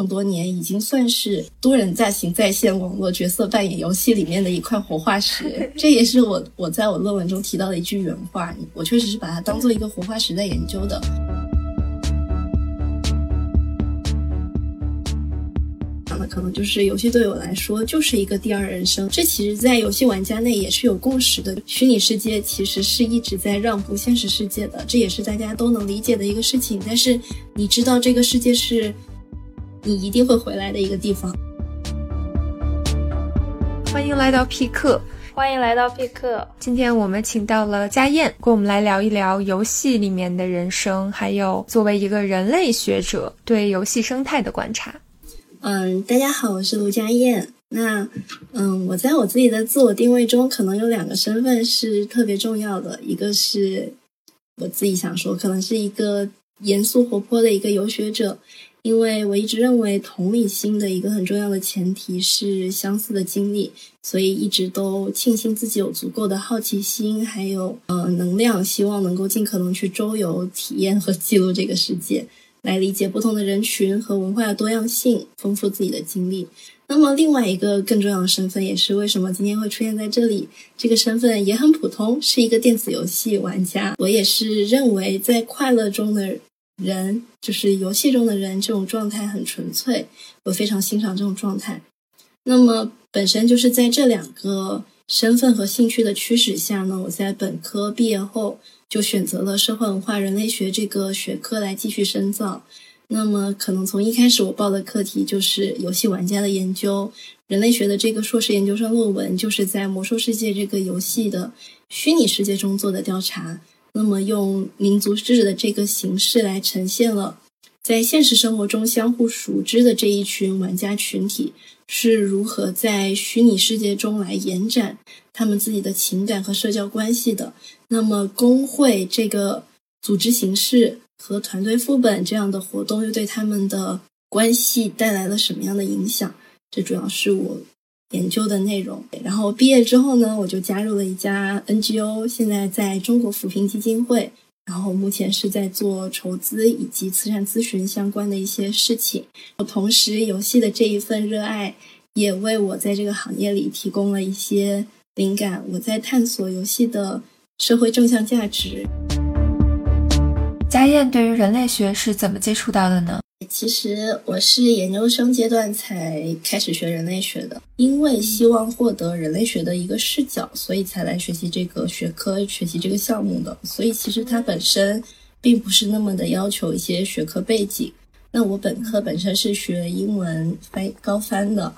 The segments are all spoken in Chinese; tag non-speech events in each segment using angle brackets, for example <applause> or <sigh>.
这么多年，已经算是多人在行在线网络角色扮演游戏里面的一块活化石。<laughs> 这也是我我在我论文中提到的一句原话，我确实是把它当做一个活化石在研究的。可能就是游戏对我来说就是一个第二人生，这其实，在游戏玩家内也是有共识的。虚拟世界其实是一直在让步现实世界的，这也是大家都能理解的一个事情。但是你知道，这个世界是你一定会回来的一个地方。欢迎来到匹克，欢迎来到匹克。今天我们请到了佳燕，跟我们来聊一聊游戏里面的人生，还有作为一个人类学者对游戏生态的观察。嗯，大家好，我是卢佳燕。那，嗯，我在我自己的自我定位中，可能有两个身份是特别重要的。一个是我自己想说，可能是一个严肃活泼的一个游学者，因为我一直认为同理心的一个很重要的前提是相似的经历，所以一直都庆幸自己有足够的好奇心，还有呃能量，希望能够尽可能去周游、体验和记录这个世界。来理解不同的人群和文化的多样性，丰富自己的经历。那么，另外一个更重要的身份，也是为什么今天会出现在这里。这个身份也很普通，是一个电子游戏玩家。我也是认为，在快乐中的人，就是游戏中的人，这种状态很纯粹。我非常欣赏这种状态。那么，本身就是在这两个身份和兴趣的驱使下呢，我在本科毕业后。就选择了社会文化人类学这个学科来继续深造。那么，可能从一开始我报的课题就是游戏玩家的研究，人类学的这个硕士研究生论文就是在魔兽世界这个游戏的虚拟世界中做的调查。那么，用民族志的这个形式来呈现了在现实生活中相互熟知的这一群玩家群体是如何在虚拟世界中来延展他们自己的情感和社交关系的。那么，工会这个组织形式和团队副本这样的活动又对他们的关系带来了什么样的影响？这主要是我研究的内容。然后毕业之后呢，我就加入了一家 NGO，现在在中国扶贫基金会，然后目前是在做筹资以及慈善咨询相关的一些事情。我同时，游戏的这一份热爱也为我在这个行业里提供了一些灵感。我在探索游戏的。社会正向价值。家燕对于人类学是怎么接触到的呢？其实我是研究生阶段才开始学人类学的，因为希望获得人类学的一个视角，所以才来学习这个学科、学习这个项目的。所以其实它本身并不是那么的要求一些学科背景。那我本科本身是学英文翻高翻的，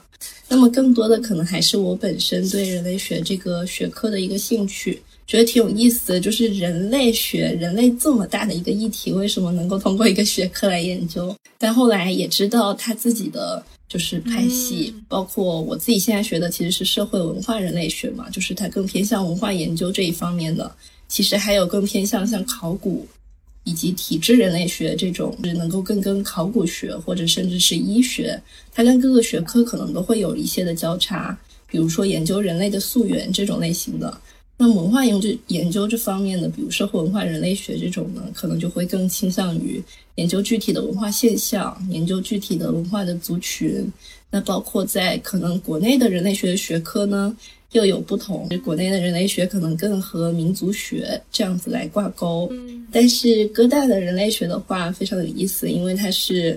那么更多的可能还是我本身对人类学这个学科的一个兴趣。觉得挺有意思的，就是人类学，人类这么大的一个议题，为什么能够通过一个学科来研究？但后来也知道他自己的就是派系，包括我自己现在学的其实是社会文化人类学嘛，就是它更偏向文化研究这一方面的。其实还有更偏向像考古以及体质人类学这种，是能够更跟考古学或者甚至是医学，它跟各个学科可能都会有一些的交叉，比如说研究人类的溯源这种类型的。那文化研究研究这方面的，比如社会文化人类学这种呢，可能就会更倾向于研究具体的文化现象，研究具体的文化的族群。那包括在可能国内的人类学学科呢，又有不同。国内的人类学可能更和民族学这样子来挂钩。但是哥大的人类学的话非常有意思，因为它是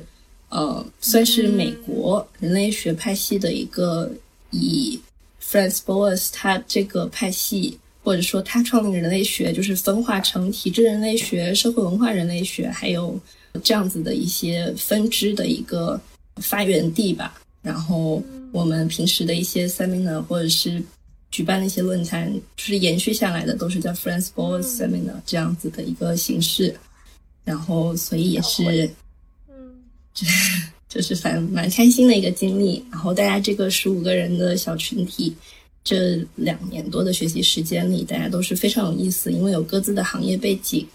呃算是美国人类学派系的一个以 Franz Boas 他这个派系。或者说，他创立人类学就是分化成体制人类学、社会文化人类学，还有这样子的一些分支的一个发源地吧。然后我们平时的一些 seminar 或者是举办的一些论坛，就是延续下来的都是叫 Friends Boys Seminar 这样子的一个形式。然后，所以也是，嗯，<laughs> 就是反正蛮开心的一个经历。然后大家这个十五个人的小群体。这两年多的学习时间里，大家都是非常有意思，因为有各自的行业背景，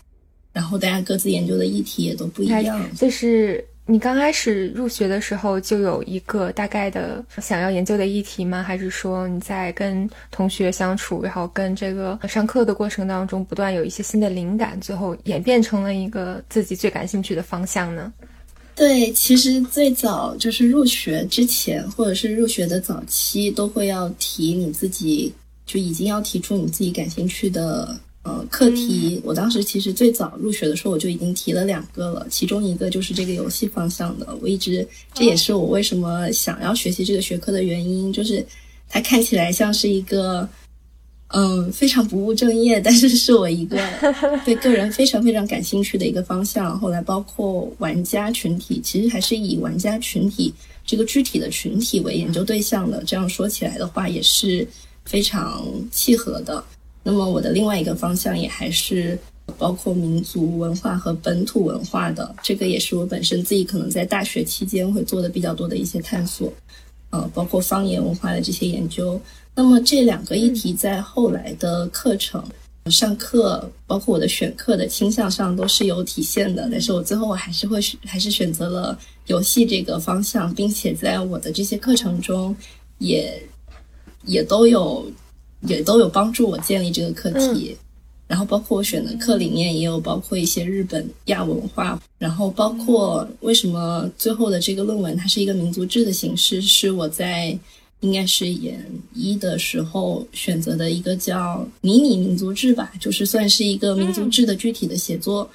然后大家各自研究的议题也都不一样。就是你刚开始入学的时候就有一个大概的想要研究的议题吗？还是说你在跟同学相处，然后跟这个上课的过程当中，不断有一些新的灵感，最后演变成了一个自己最感兴趣的方向呢？对，其实最早就是入学之前，或者是入学的早期，都会要提你自己，就已经要提出你自己感兴趣的呃课题。我当时其实最早入学的时候，我就已经提了两个了，其中一个就是这个游戏方向的。我一直这也是我为什么想要学习这个学科的原因，就是它看起来像是一个。嗯，非常不务正业，<laughs> 但是是我一个对个人非常非常感兴趣的一个方向。后来包括玩家群体，其实还是以玩家群体这个具体的群体为研究对象的。这样说起来的话，也是非常契合的。那么我的另外一个方向也还是包括民族文化和本土文化的，这个也是我本身自己可能在大学期间会做的比较多的一些探索。呃，包括方言文化的这些研究。那么这两个议题在后来的课程上课，包括我的选课的倾向上都是有体现的。但是我最后我还是会选，还是选择了游戏这个方向，并且在我的这些课程中，也也都有也都有帮助我建立这个课题。然后包括我选的课里面也有包括一些日本亚文化，然后包括为什么最后的这个论文它是一个民族志的形式，是我在。应该是研一的时候选择的一个叫迷你民族志吧，就是算是一个民族志的具体的写作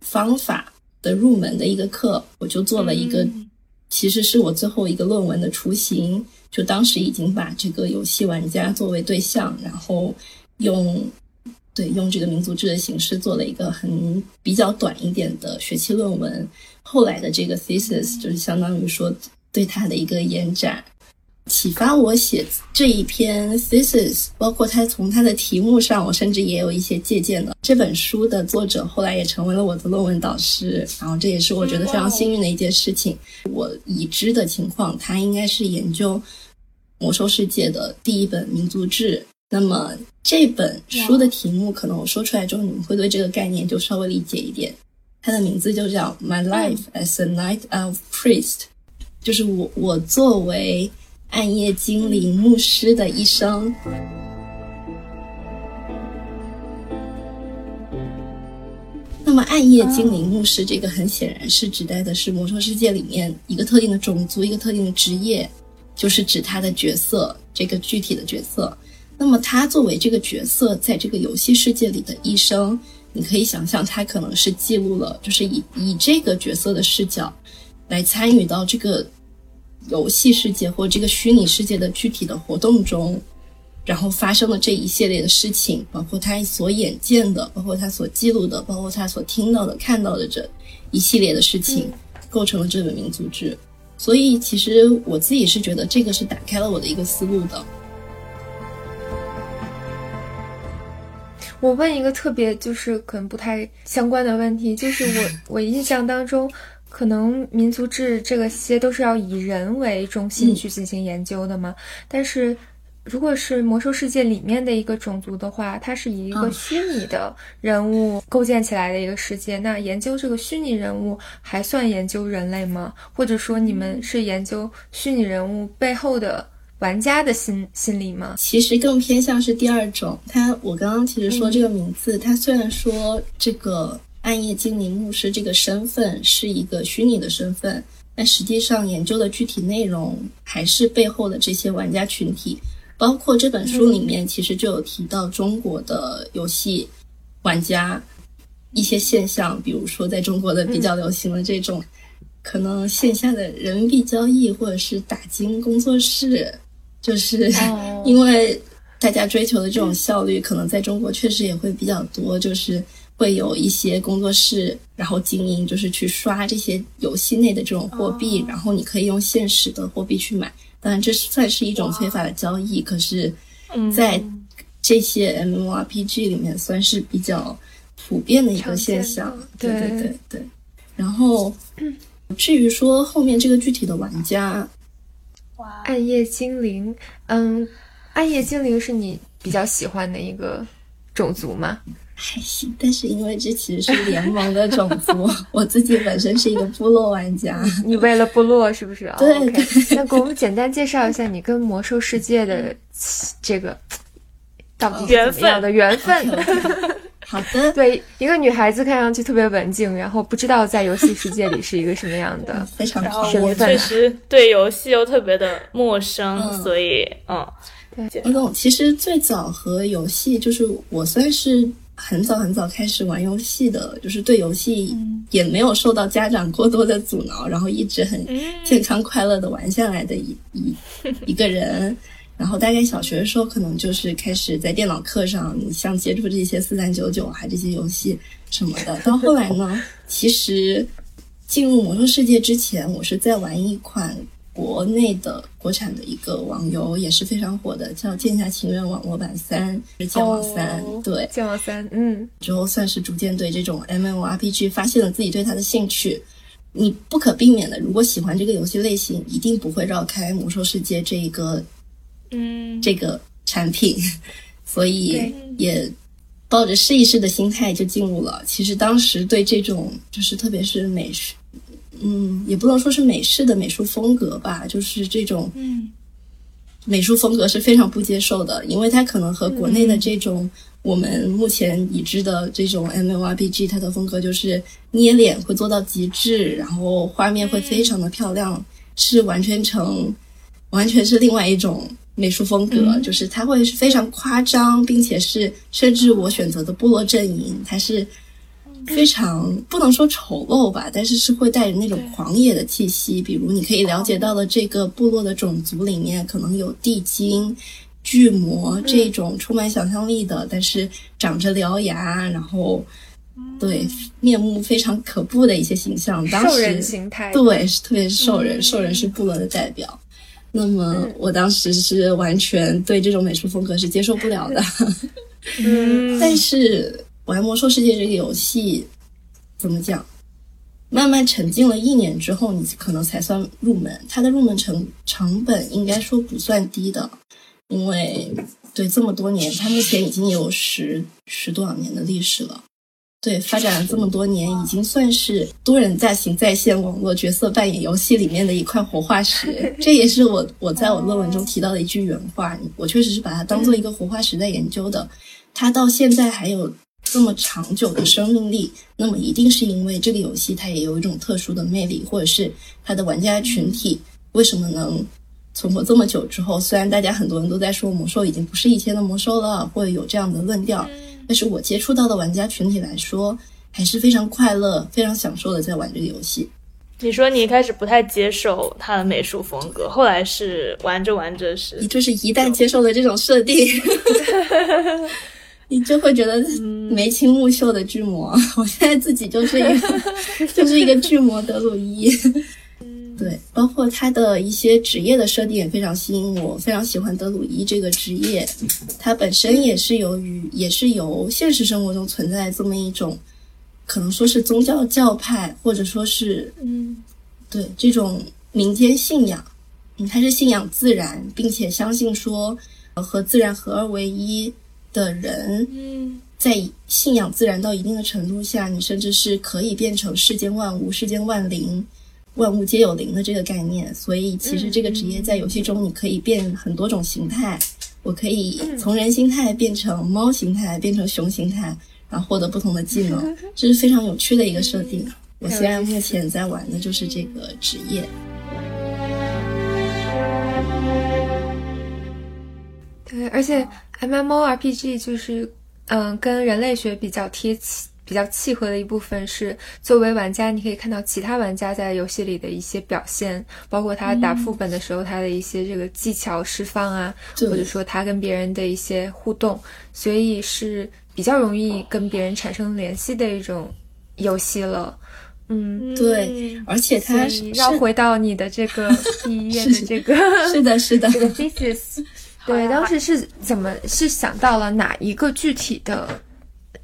方法的入门的一个课，我就做了一个，其实是我最后一个论文的雏形。就当时已经把这个游戏玩家作为对象，然后用对用这个民族志的形式做了一个很比较短一点的学期论文。后来的这个 thesis 就是相当于说对它的一个延展。启发我写这一篇 thesis，包括他从他的题目上，我甚至也有一些借鉴的。这本书的作者后来也成为了我的论文导师，然后这也是我觉得非常幸运的一件事情。我已知的情况，他应该是研究魔兽世界的第一本民族志。那么这本书的题目，可能我说出来之后，你们会对这个概念就稍微理解一点。它的名字就叫 My Life as a Knight of Priest，就是我我作为。暗夜精灵牧师的一生。那么，暗夜精灵牧师这个很显然是指代的是魔兽世界里面一个特定的种族、一个特定的职业，就是指他的角色这个具体的角色。那么，他作为这个角色在这个游戏世界里的一生，你可以想象，他可能是记录了，就是以以这个角色的视角来参与到这个。游戏世界或这个虚拟世界的具体的活动中，然后发生的这一系列的事情，包括他所眼见的，包括他所记录的，包括他所听到的、看到的这一系列的事情，构成了这本民族志。所以，其实我自己是觉得这个是打开了我的一个思路的。我问一个特别就是可能不太相关的问题，就是我 <laughs> 我印象当中。可能民族志这个些都是要以人为中心去进行研究的嘛？但是，如果是魔兽世界里面的一个种族的话，它是以一个虚拟的人物构建起来的一个世界。那研究这个虚拟人物还算研究人类吗？或者说你们是研究虚拟人物背后的玩家的心心理吗？其实更偏向是第二种。它，我刚刚其实说这个名字，它虽然说这个。暗夜精灵牧师这个身份是一个虚拟的身份，但实际上研究的具体内容还是背后的这些玩家群体。包括这本书里面其实就有提到中国的游戏玩家一些现象，比如说在中国的比较流行的这种可能线下的人民币交易，或者是打金工作室，就是 <laughs> 因为大家追求的这种效率，可能在中国确实也会比较多，就是。会有一些工作室，然后经营就是去刷这些游戏内的这种货币，然后你可以用现实的货币去买。当然，这算是一种非法的交易，可是，在这些 MMORPG 里面算是比较普遍的一个现象。对对对对。然后，<clears throat> 至于说后面这个具体的玩家，暗夜精灵，嗯，暗夜精灵是你比较喜欢的一个种族吗？还行，但是因为这其实是联盟的种族，<laughs> 我自己本身是一个部落玩家。你为了部落是不是？对。那给我们简单介绍一下你跟魔兽世界的这个到底怎么样的缘分？好的，<laughs> 对，一个女孩子看上去特别文静，然后不知道在游戏世界里是一个什么样的，非常然后狂我确实对游戏又特别的陌生，嗯所以嗯，我懂。其实最早和游戏，就是我算是很早很早开始玩游戏的，就是对游戏也没有受到家长过多的阻挠，然后一直很健康快乐的玩下来的一一 <laughs> 一个人。然后大概小学的时候，可能就是开始在电脑课上，你像接触这些四三九九啊这些游戏什么的。到后来呢，其实进入魔兽世界之前，我是在玩一款国内的国产的一个网游，也是非常火的，叫《剑侠情缘网络版三》，是剑网三。哦对，剑网三，嗯，之后算是逐渐对这种 MMORPG 发现了自己对它的兴趣。你不可避免的，如果喜欢这个游戏类型，一定不会绕开魔兽世界这一个嗯，这个产品，所以也抱着试一试的心态就进入了。其实当时对这种就是特别是美式，嗯，也不能说是美式的美术风格吧，就是这种嗯。美术风格是非常不接受的，因为它可能和国内的这种我们目前已知的这种 MMORPG，它的风格就是捏脸会做到极致，然后画面会非常的漂亮，是完全成完全是另外一种美术风格，就是它会是非常夸张，并且是甚至我选择的部落阵营，它是非常不能说丑陋吧，但是是会带着那种狂野的气息。比如你可以了解到的这个部落的种族里面，可能有地精。巨魔这种充满想象力的，但是长着獠牙，然后对面目非常可怖的一些形象。当时兽人形态，对，是特别是兽人，兽人是部落的代表。那么我当时是完全对这种美术风格是接受不了的。嗯，<laughs> 但是玩魔兽世界这个游戏，怎么讲？慢慢沉浸了一年之后，你可能才算入门。它的入门成成本应该说不算低的，因为对这么多年，它目前已经有十十多少年的历史了。对，发展了这么多年，已经算是多人在行在线网络角色扮演游戏里面的一块活化石。<laughs> 这也是我我在我论文中提到的一句原话。我确实是把它当做一个活化石在研究的。它到现在还有这么长久的生命力，那么一定是因为这个游戏它也有一种特殊的魅力，或者是它的玩家群体为什么能存活这么久之后，虽然大家很多人都在说魔兽已经不是以前的魔兽了，或者有这样的论调，但是我接触到的玩家群体来说，还是非常快乐、非常享受的在玩这个游戏。你说你一开始不太接受它的美术风格，后来是玩着玩着是你就是一旦接受了这种设定，你就会觉得眉清目秀的巨魔。<laughs> 我现在自己就是一个，<laughs> 就是一个巨魔德鲁伊。对，包括他的一些职业的设定也非常吸引我，非常喜欢德鲁伊这个职业。它本身也是由于，也是由现实生活中存在这么一种，可能说是宗教教派，或者说是嗯对这种民间信仰，嗯，他是信仰自然，并且相信说呃和自然合二为一的人，嗯在信仰自然到一定的程度下，你甚至是可以变成世间万物、世间万灵、万物皆有灵的这个概念。所以，其实这个职业在游戏中你可以变很多种形态。我可以从人形态变成猫形态，变成熊形态，然后获得不同的技能，<laughs> 这是非常有趣的一个设定。我现在目前在玩的就是这个职业。对，而且 MMORPG 就是，嗯，跟人类学比较贴切、比较契合的一部分是，作为玩家，你可以看到其他玩家在游戏里的一些表现，包括他打副本的时候他的一些这个技巧释放啊，对。或者说他跟别人的一些互动，所以是比较容易跟别人产生联系的一种游戏了。嗯，对，而且它绕回到你的这个 <laughs> 第一页的这个是的，是的，这个 thesis，对，当时是怎么是想到了哪一个具体的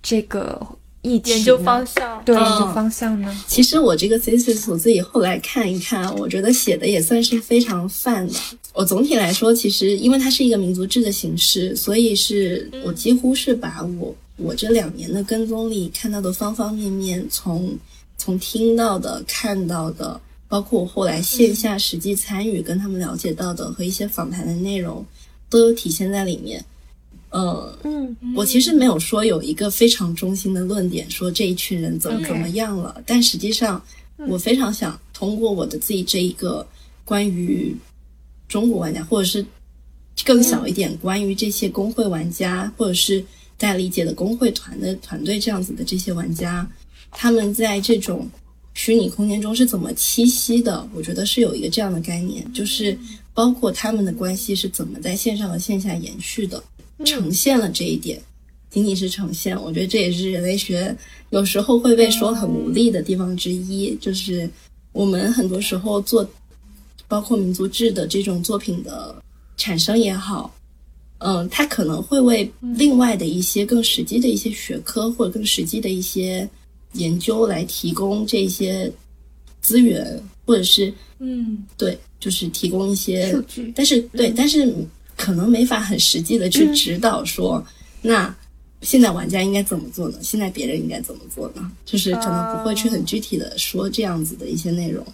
这个议题研究方向，对，嗯研究方向呢？其实我这个 thesis 我自己后来看一看，我觉得写的也算是非常泛的。我总体来说，其实因为它是一个民族志的形式，所以是我几乎是把我我这两年的跟踪里看到的方方面面，从从听到的、看到的，包括我后来线下实际参与跟他们了解到的和一些访谈的内容，都有体现在里面。呃，嗯我其实没有说有一个非常中心的论点，说这一群人怎么怎么样了。但实际上，我非常想通过我的自己这一个关于中国玩家，或者是更小一点关于这些工会玩家，或者是大家理解的工会团的团队这样子的这些玩家，他们在这种虚拟空间中是怎么栖息的？我觉得是有一个这样的概念，就是包括他们的关系是怎么在线上和线下延续的，呈现了这一点。仅仅是呈现，我觉得这也是人类学有时候会被说很无力的地方之一，就是我们很多时候做，包括民族志的这种作品的产生也好，嗯，它可能会为另外的一些更实际的一些学科或者更实际的一些研究来提供这些资源，或者是嗯。对，就是提供一些数据但是对，但是可能没法很实际的去指导说，那现在玩家应该怎么做呢？现在别人应该怎么做呢？就是可能不会去很具体的说这样子的一些内容。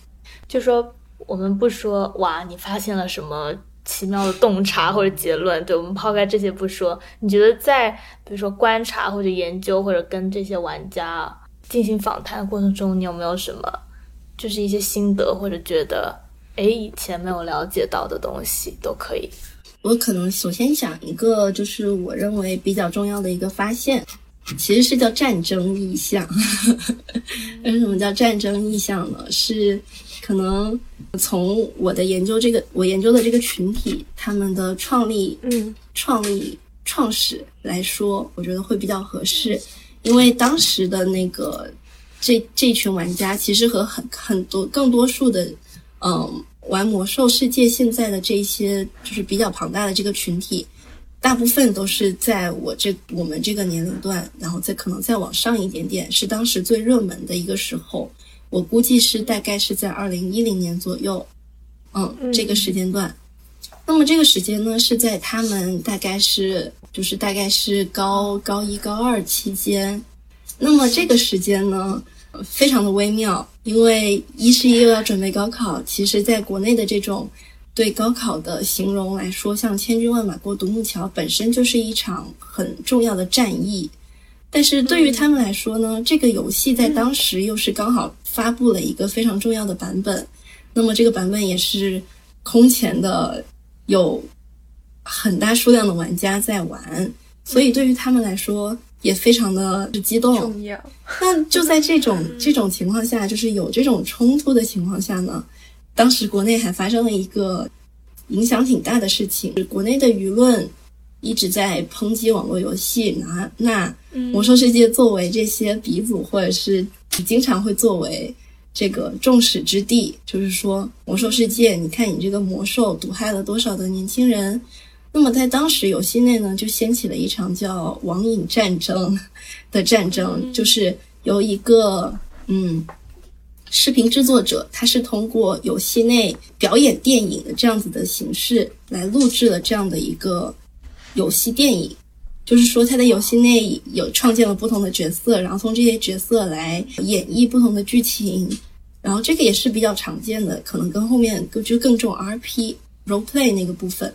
就说我们不说哇，你发现了什么奇妙的洞察或者结论，对我们抛开这些不说，你觉得在比如说观察或者研究或者跟这些玩家进行访谈的过程中，你有没有什么就是一些心得或者觉得诶以前没有了解到的东西都可以？我可能首先讲一个，就是我认为比较重要的一个发现，其实是叫战争意向。<laughs> 为什么叫战争意向呢？是可能从我的研究这个我研究的这个群体，他们的创立嗯创立创始来说，我觉得会比较合适，因为当时的那个这这群玩家其实和很很多更多数的嗯玩魔兽世界现在的这一些就是比较庞大的这个群体，大部分都是在我这我们这个年龄段，然后再可能再往上一点点，是当时最热门的一个时候。我估计是大概是在二零一零年左右，嗯，这个时间段。那么这个时间呢，是在他们大概是就是大概是高高一高二期间。那么这个时间呢，非常的微妙，因为一是又要准备高考，其实在国内的这种对高考的形容来说，像千军万马过独木桥本身就是一场很重要的战役。但是对于他们来说呢，这个游戏在当时又是刚好发布了一个非常重要的版本，那么这个版本也是空前的有很大数量的玩家在玩，所以对于他们来说也非常的激动。重要。<laughs> 那就在这种这种情况下，就是有这种冲突的情况下呢，当时国内还发生了一个影响挺大的事情，国内的舆论一直在抨击网络游戏，拿那魔兽世界作为这些鼻祖，或者是经常会作为这个众矢之的，就是说魔兽世界，你看你这个魔兽毒害了多少的年轻人。那么在当时游戏内呢，就掀起了一场叫网瘾战争的战争，就是由一个嗯视频制作者，他是通过游戏内表演电影的这样子的形式来录制了这样的一个游戏电影。就是说，他在游戏内有创建了不同的角色，然后从这些角色来演绎不同的剧情，然后这个也是比较常见的，可能跟后面就更重 RP role play 那个部分。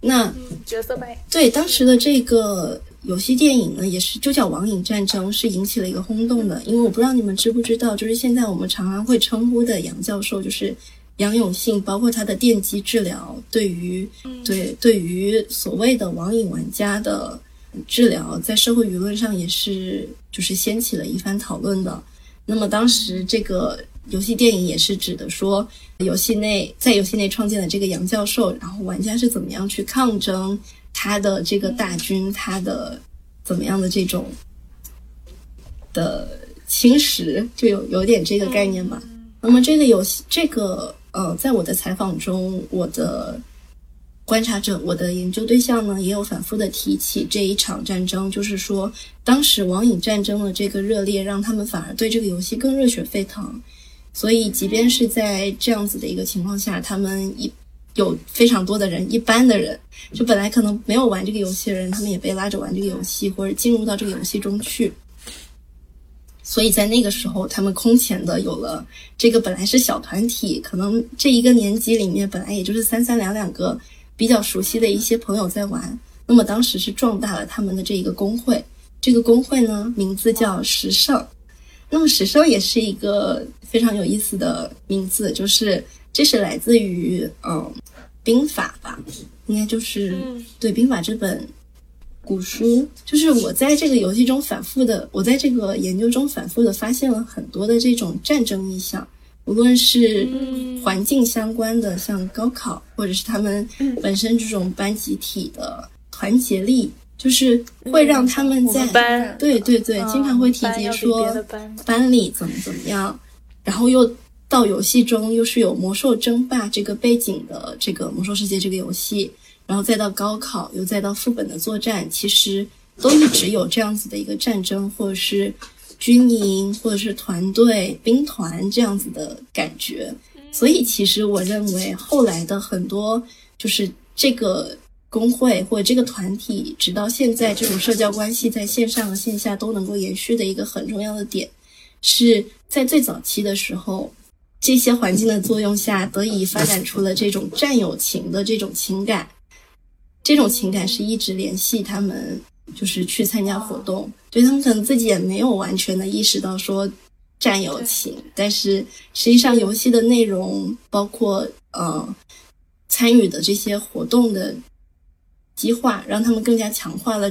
那角色呗，对当时的这个游戏电影呢，也是就叫《网瘾战争》，是引起了一个轰动的。因为我不知道你们知不知道，就是现在我们常常会称呼的杨教授，就是杨永信，包括他的电击治疗，对于对对于所谓的网瘾玩家的治疗，在社会舆论上也是就是掀起了一番讨论的。那么当时这个游戏电影也是指的说，游戏内在游戏内创建的这个杨教授，然后玩家是怎么样去抗争他的这个大军，他的怎么样的这种的侵蚀，就有有点这个概念吧。那么这个游戏，这个呃，在我的采访中，我的观察者，我的研究对象呢，也有反复的提起这一场战争，就是说，当时网瘾战争的这个热烈，让他们反而对这个游戏更热血沸腾。所以，即便是在这样子的一个情况下，他们一有非常多的人，一般的人，就本来可能没有玩这个游戏的人，他们也被拉着玩这个游戏，或者进入到这个游戏中去。所以在那个时候，他们空前的有了这个本来是小团体，可能这一个年级里面本来也就是三三两两个比较熟悉的一些朋友在玩。那么当时是壮大了他们的这一个工会，这个工会呢名字叫时尚。那么时尚也是一个非常有意思的名字，就是这是来自于嗯兵法吧，应该就是对兵法这本古书。就是我在这个游戏中反复的，我在这个研究中反复的发现了很多的这种战争意象，无论是环境相关的，像高考，或者是他们本身这种班集体的团结力。就是会让他们在班，对对对，经常会提及说班里怎么怎么样，然后又到游戏中又是有魔兽争霸这个背景的这个魔兽世界这个游戏，然后再到高考，又再到副本的作战，其实都一直有这样子的一个战争，或者是军营，或者是团队兵团这样子的感觉。所以其实我认为后来的很多就是这个。工会或者这个团体，直到现在，这种社交关系在线上和线下都能够延续的一个很重要的点，是在最早期的时候，这些环境的作用下，得以发展出了这种战友情的这种情感。这种情感是一直联系他们，就是去参加活动，对他们可能自己也没有完全的意识到说战友情，但是实际上游戏的内容，包括呃参与的这些活动的。激化，让他们更加强化了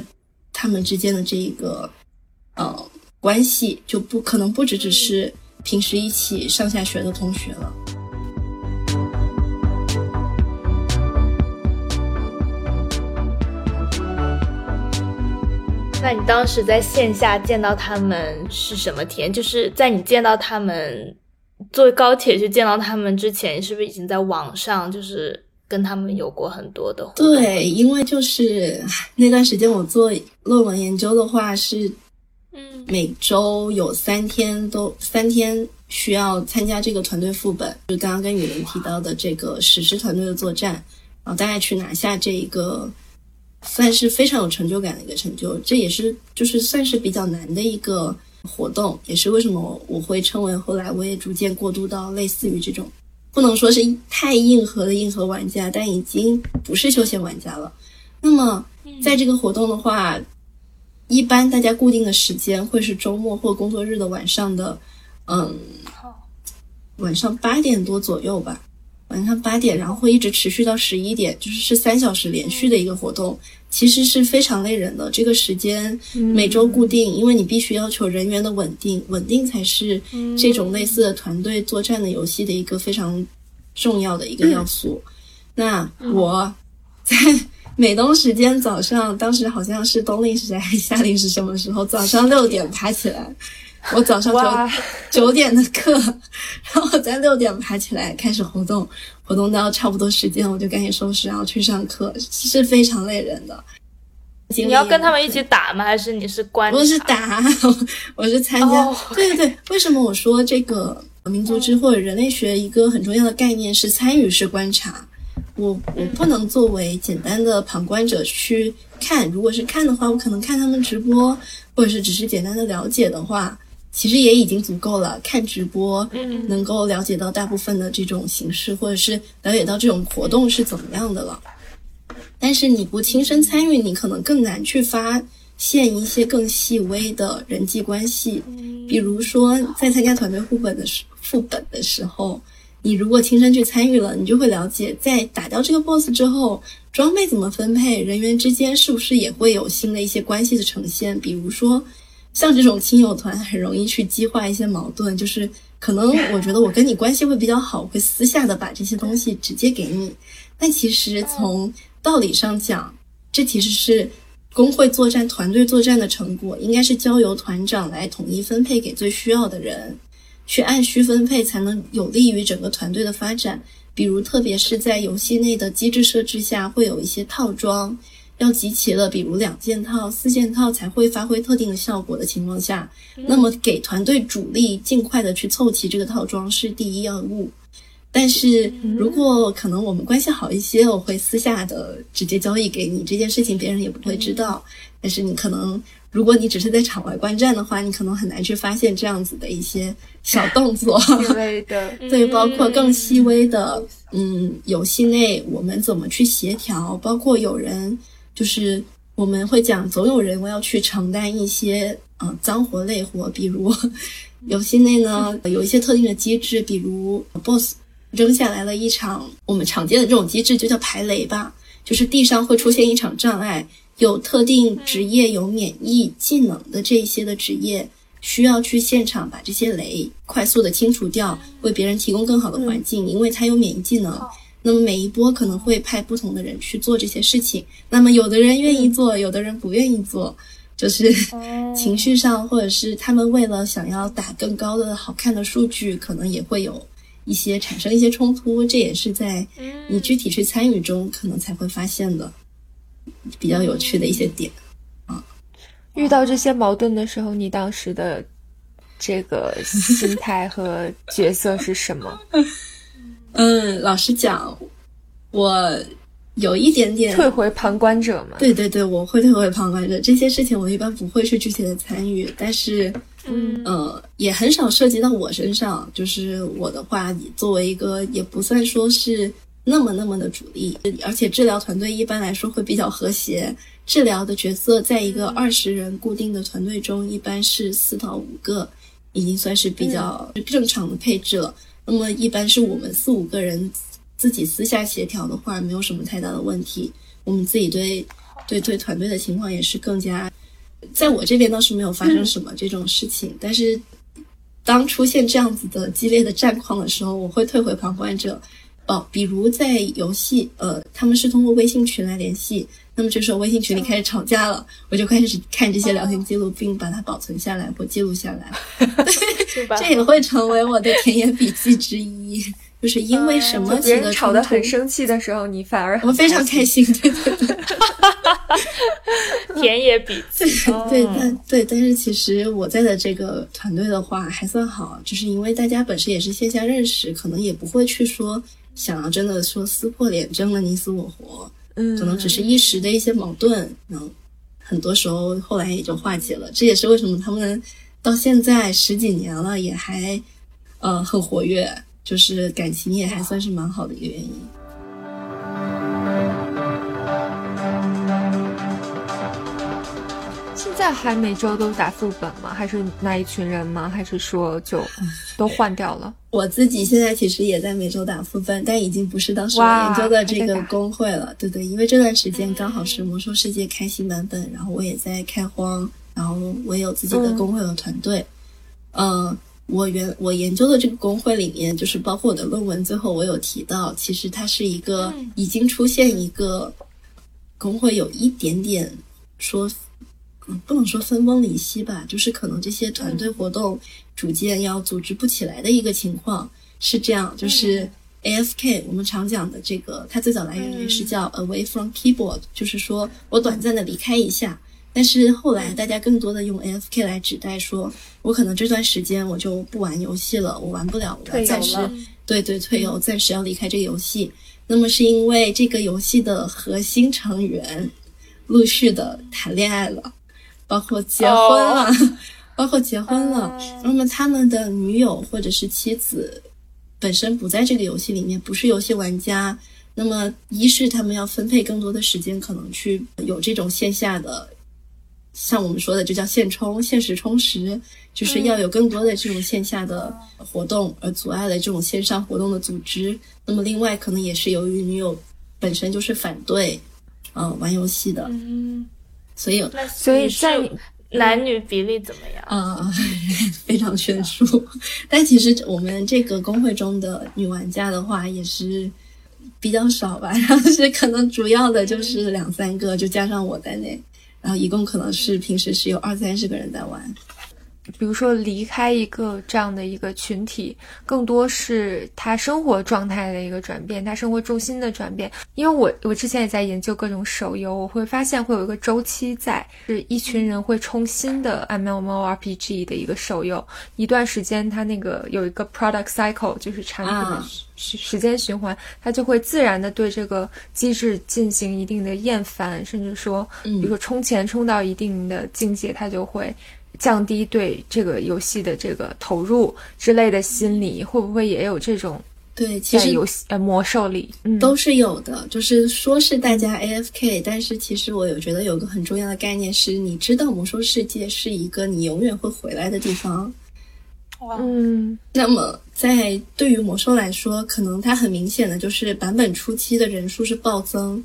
他们之间的这一个呃关系，就不可能不只只是平时一起上下学的同学了。那你当时在线下见到他们是什么体验？就是在你见到他们坐高铁去见到他们之前，你是不是已经在网上就是？跟他们有过很多的互动。对，因为就是那段时间我做论文研究的话，是嗯，每周有三天都三天需要参加这个团队副本，就刚刚跟雨林提到的这个史诗团队的作战，然后大概去拿下这一个，算是非常有成就感的一个成就。这也是就是算是比较难的一个活动，也是为什么我会称为后来我也逐渐过渡到类似于这种。不能说是太硬核的硬核玩家，但已经不是休闲玩家了。那么，在这个活动的话，一般大家固定的时间会是周末或工作日的晚上的，嗯，晚上八点多左右吧，晚上八点，然后会一直持续到十一点，就是是三小时连续的一个活动，其实是非常累人的。这个时间每周固定，因为你必须要求人员的稳定，稳定才是这种类似的团队作战的游戏的一个非常。重要的一个要素。那我 <laughs> 在美东时间早上，当时好像是冬令时还是夏令时，什么时候？早上六点爬起来，<laughs> 我早上九 <laughs> 九点的课，然后在六点爬起来开始活动，活动到差不多时间，我就赶紧收拾，然后去上课，是非常累人的。你要跟他们一起打吗？还是你是观？我是打，<laughs> 我是参加。对对对，为什么我说这个？民族志或者人类学一个很重要的概念是参与式观察。我我不能作为简单的旁观者去看，如果是看的话，我可能看他们直播，或者是只是简单的了解的话，其实也已经足够了。看直播，能够了解到大部分的这种形式，或者是了解到这种活动是怎么样的了。但是你不亲身参与，你可能更难去发。现一些更细微的人际关系，比如说在参加团队副本的时副本的时候，你如果亲身去参与了，你就会了解，在打掉这个 boss 之后，装备怎么分配，人员之间是不是也会有新的一些关系的呈现。比如说，像这种亲友团，很容易去激化一些矛盾，就是可能我觉得我跟你关系会比较好，会私下的把这些东西直接给你，但其实从道理上讲，这其实是。工会作战、团队作战的成果，应该是交由团长来统一分配给最需要的人，去按需分配，才能有利于整个团队的发展。比如，特别是在游戏内的机制设置下，会有一些套装要集齐了，比如两件套、四件套才会发挥特定的效果的情况下，那么给团队主力尽快的去凑齐这个套装是第一要务。但是如果可能，我们关系好一些，我会私下的直接交易给你这件事情，别人也不会知道。但是你可能，如果你只是在场外观战的话，你可能很难去发现这样子的一些小 <laughs> 动作。细微的，<laughs> 对，包括更细微的，嗯，游戏内我们怎么去协调，包括有人。就是我们会讲，总有人要去承担一些嗯、呃脏活累活，比如游戏内呢有一些特定的机制，比如 BOSS 扔下来了一场我们常见的这种机制就叫排雷吧，就是地上会出现一场障碍，有特定职业有免疫技能的这一些的职业。需要去现场把这些雷快速的清除掉，为别人提供更好的环境，因为他有免疫技能。那么每一波可能会派不同的人去做这些事情。那么有的人愿意做，有的人不愿意做，就是情绪上或者是他们为了想要打更高的好看的数据，可能也会有一些产生一些冲突。这也是在你具体去参与中可能才会发现的比较有趣的一些点。啊遇到这些矛盾的时候，你当时的这个心态和角色是什么？<laughs> 嗯，老实讲，我有一点点退回旁观者嘛。对对对，我会退回旁观者。这些事情我一般不会去具体的参与，但是，嗯呃，也很少涉及到我身上。就是我的话，作为一个也不算说是那么那么的主力，而且治疗团队一般来说会比较和谐。治疗的角色在一个二十人固定的团队中，一般是四到五个，已经算是比较正常的配置了。那么一般是我们四五个人自己私下协调的话，没有什么太大的问题。我们自己对对对团队的情况也是更加，在我这边倒是没有发生什么这种事情。但是当出现这样子的激烈的战况的时候，我会退回旁观者。哦，比如在游戏，呃，他们是通过微信群来联系。那么这时候微信群里开始吵架了，我就开始看这些聊天记录，并把它保存下来或记录下来。<laughs> 这也会成为我的田野笔记之一。就是因为什么？别人吵得很生气的时候，你反而我非常开心。对对对，田野笔记。对，但对，但是其实我在的这个团队的话还算好，就是因为大家本身也是线下认识，可能也不会去说想要真的说撕破脸争了你死我活。嗯，可能只是一时的一些矛盾，然后，很多时候后来也就化解了。这也是为什么他们到现在十几年了也还呃很活跃，就是感情也还算是蛮好的一个原因。在还每周都打副本吗？还是那一群人吗？还是说就都换掉了？我自己现在其实也在每周打副本，但已经不是当时我研究的这个工会了。对对，因为这段时间刚好是魔兽世界开新版本，然后我也在开荒，然后我也有自己的工会和团队。嗯，我原我研究的这个工会里面，就是包括我的论文，最后我有提到，其实它是一个已经出现一个工会有一点点说。不能说分崩离析吧，就是可能这些团队活动逐渐要组织不起来的一个情况是这样。就是 AFK，我们常讲的这个，它最早来源于是叫 Away from Keyboard，就是说我短暂的离开一下。但是后来大家更多的用 AFK 来指代说，我可能这段时间我就不玩游戏了，我玩不了，我暂时对对退游，暂时要离开这个游戏。那么是因为这个游戏的核心成员陆续的谈恋爱了。<laughs> 包括结婚了，包括结婚了。那么他们的女友或者是妻子本身不在这个游戏里面，不是游戏玩家。那么一是他们要分配更多的时间，可能去有这种线下的，像我们说的就叫现充、现实充实，就是要有更多的这种线下的活动，而阻碍了这种线上活动的组织。那么另外可能也是由于女友本身就是反对，嗯，玩游戏的。嗯。所以，所以在男女比例怎么样？啊，<laughs> 非常悬殊。<laughs> 但其实我们这个工会中的女玩家的话，也是比较少吧。<laughs> 然后是可能主要的就是两三个，就加上我在内，然后一共可能是平时是有二三十个人在玩。比如说离开一个这样的一个群体，更多是他生活状态的一个转变，他生活重心的转变。因为我我之前也在研究各种手游，我会发现会有一个周期在，是一群人会冲新的 MMORPG 的一个手游，一段时间它那个有一个 product cycle，就是产品的时时间循环，它就会自然的对这个机制进行一定的厌烦，甚至说，比如说充钱充到一定的境界，它就会。降低对这个游戏的这个投入之类的心理，会不会也有这种对，其实游戏呃魔兽里都是有的。就是说是大家 AFK，但是其实我有觉得有个很重要的概念是，你知道魔兽世界是一个你永远会回来的地方。嗯，那么在对于魔兽来说，可能它很明显的就是版本初期的人数是暴增，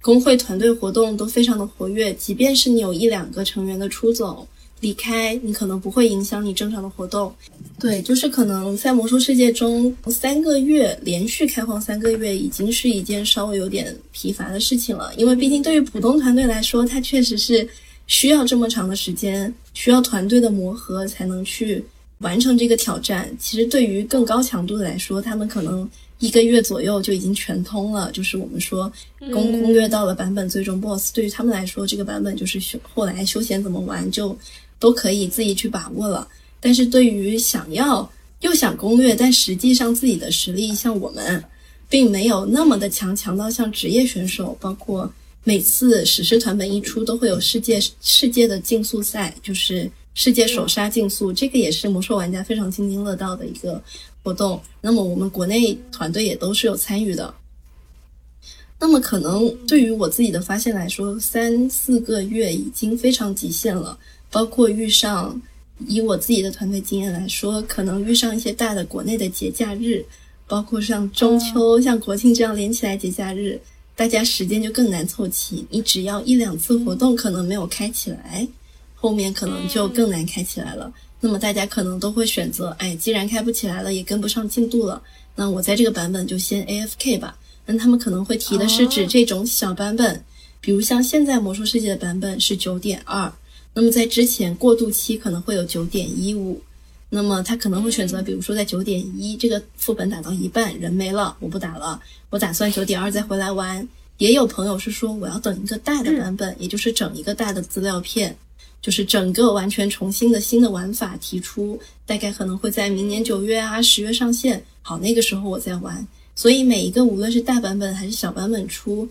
工会团队活动都非常的活跃，即便是你有一两个成员的出走离开，你可能不会影响你正常的活动。对，就是可能在魔兽世界中三个月连续开荒三个月，已经是一件稍微有点疲乏的事情了，因为毕竟对于普通团队来说，它确实是需要这么长的时间，需要团队的磨合才能去。完成这个挑战，其实对于更高强度的来说，他们可能一个月左右就已经全通了。就是我们说攻攻略到了版本最终 BOSS，对于他们来说，这个版本就是休后来休闲怎么玩就都可以自己去把握了。但是对于想要又想攻略，但实际上自己的实力像我们并没有那么的强，强到像职业选手，包括每次史诗团本一出都会有世界世界的竞速赛，就是。世界首杀竞速，这个也是魔兽玩家非常津津乐道的一个活动。那么我们国内团队也都是有参与的。那么可能对于我自己的发现来说，三四个月已经非常极限了。包括遇上，以我自己的团队经验来说，可能遇上一些大的国内的节假日，包括像中秋、像国庆这样连起来节假日，大家时间就更难凑齐。你只要一两次活动可能没有开起来。后面可能就更难开起来了。那么大家可能都会选择，哎，既然开不起来了，也跟不上进度了，那我在这个版本就先 AFK 吧。那他们可能会提的是指这种小版本，比如像现在魔兽世界的版本是九点二，那么在之前过渡期可能会有九点一五，那么他可能会选择，比如说在九点一这个副本打到一半人没了，我不打了，我打算九点二再回来玩。也有朋友是说我要等一个大的版本，也就是整一个大的资料片。就是整个完全重新的新的玩法提出，大概可能会在明年九月啊十月上线。好，那个时候我再玩。所以每一个无论是大版本还是小版本出，